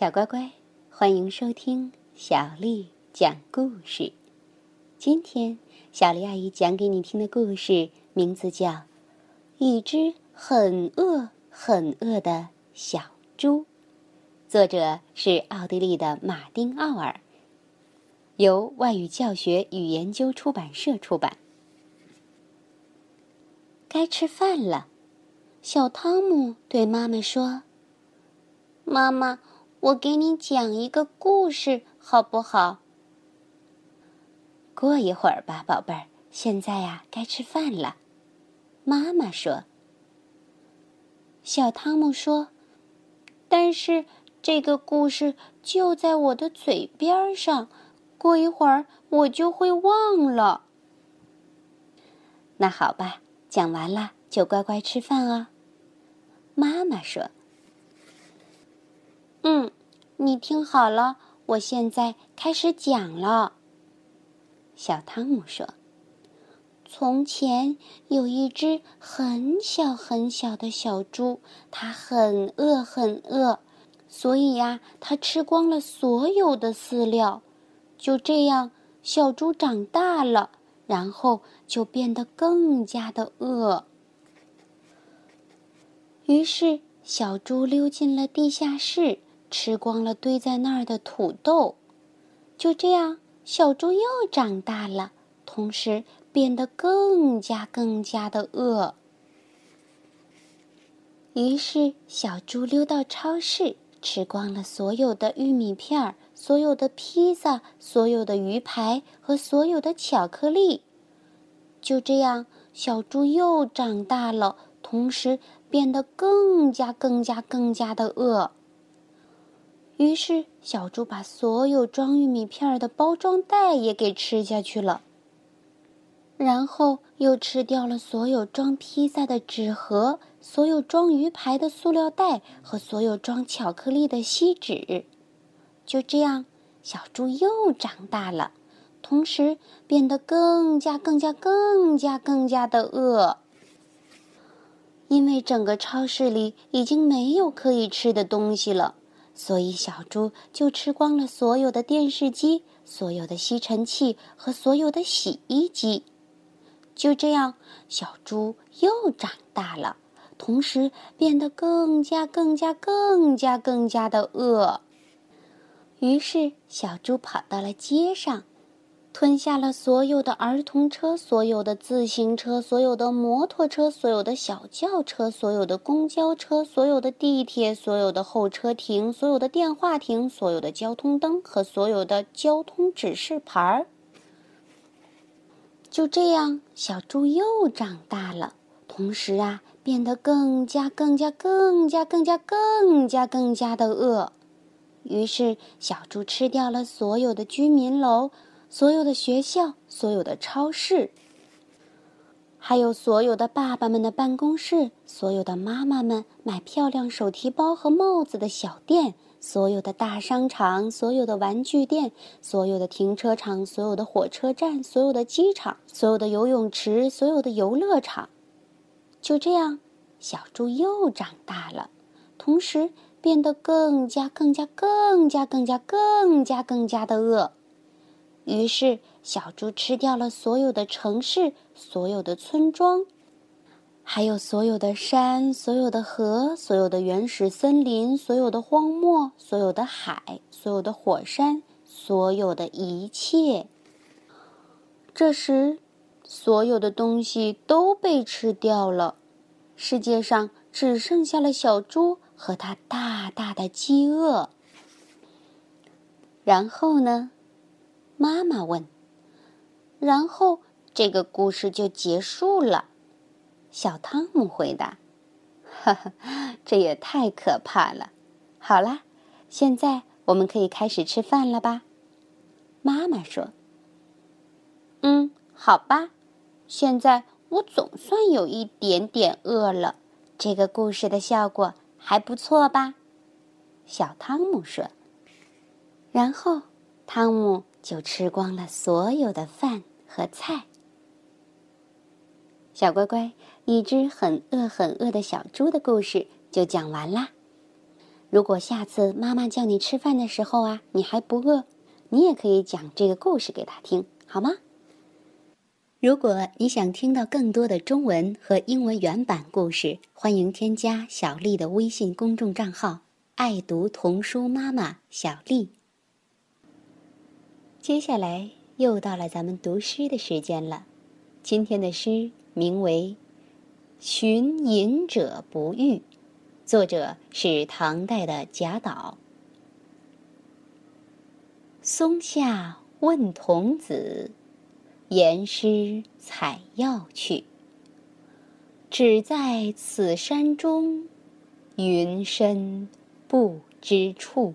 小乖乖，欢迎收听小丽讲故事。今天，小丽阿姨讲给你听的故事名字叫《一只很饿很饿的小猪》，作者是奥地利的马丁·奥尔，由外语教学与研究出版社出版。该吃饭了，小汤姆对妈妈说：“妈妈。”我给你讲一个故事，好不好？过一会儿吧，宝贝儿。现在呀，该吃饭了。妈妈说。小汤姆说：“但是这个故事就在我的嘴边上，过一会儿我就会忘了。”那好吧，讲完了就乖乖吃饭啊。妈妈说。嗯，你听好了，我现在开始讲了。小汤姆说：“从前有一只很小很小的小猪，它很饿很饿，所以呀，它吃光了所有的饲料。就这样，小猪长大了，然后就变得更加的饿。于是，小猪溜进了地下室。”吃光了堆在那儿的土豆，就这样，小猪又长大了，同时变得更加更加的饿。于是，小猪溜到超市，吃光了所有的玉米片儿、所有的披萨、所有的鱼排和所有的巧克力。就这样，小猪又长大了，同时变得更加更加更加的饿。于是，小猪把所有装玉米片的包装袋也给吃下去了，然后又吃掉了所有装披萨的纸盒、所有装鱼排的塑料袋和所有装巧克力的锡纸。就这样，小猪又长大了，同时变得更加、更加、更加、更加的饿，因为整个超市里已经没有可以吃的东西了。所以，小猪就吃光了所有的电视机、所有的吸尘器和所有的洗衣机。就这样，小猪又长大了，同时变得更加、更加、更加、更加的饿。于是，小猪跑到了街上。吞下了所有的儿童车，所有的自行车，所有的摩托车，所有的小轿车，所有的公交车，所有的地铁，所有的候车亭，所有的电话亭，所有的交通灯和所有的交通指示牌儿。就这样，小猪又长大了，同时啊，变得更加、更加、更加、更加、更加、更加的饿。于是，小猪吃掉了所有的居民楼。所有的学校，所有的超市，还有所有的爸爸们的办公室，所有的妈妈们买漂亮手提包和帽子的小店，所有的大商场，所有的玩具店，所有的停车场，所有的火车站，所有的机场，所有的游泳池，所有的游乐场。就这样，小猪又长大了，同时变得更加、更加、更加、更加、更加、更加的饿。于是，小猪吃掉了所有的城市、所有的村庄，还有所有的山、所有的河、所有的原始森林、所有的荒漠、所有的海、所有的火山、所有的一切。这时，所有的东西都被吃掉了，世界上只剩下了小猪和它大大的饥饿。然后呢？妈妈问：“然后这个故事就结束了。”小汤姆回答：“哈哈，这也太可怕了。”好啦，现在我们可以开始吃饭了吧？妈妈说：“嗯，好吧。现在我总算有一点点饿了。这个故事的效果还不错吧？”小汤姆说。然后，汤姆。就吃光了所有的饭和菜。小乖乖，一只很饿很饿的小猪的故事就讲完啦。如果下次妈妈叫你吃饭的时候啊，你还不饿，你也可以讲这个故事给他听，好吗？如果你想听到更多的中文和英文原版故事，欢迎添加小丽的微信公众账号“爱读童书妈妈小丽”。接下来又到了咱们读诗的时间了，今天的诗名为《寻隐者不遇》，作者是唐代的贾岛。松下问童子。言师采药去，只在此山中，云深不知处。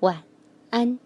晚安。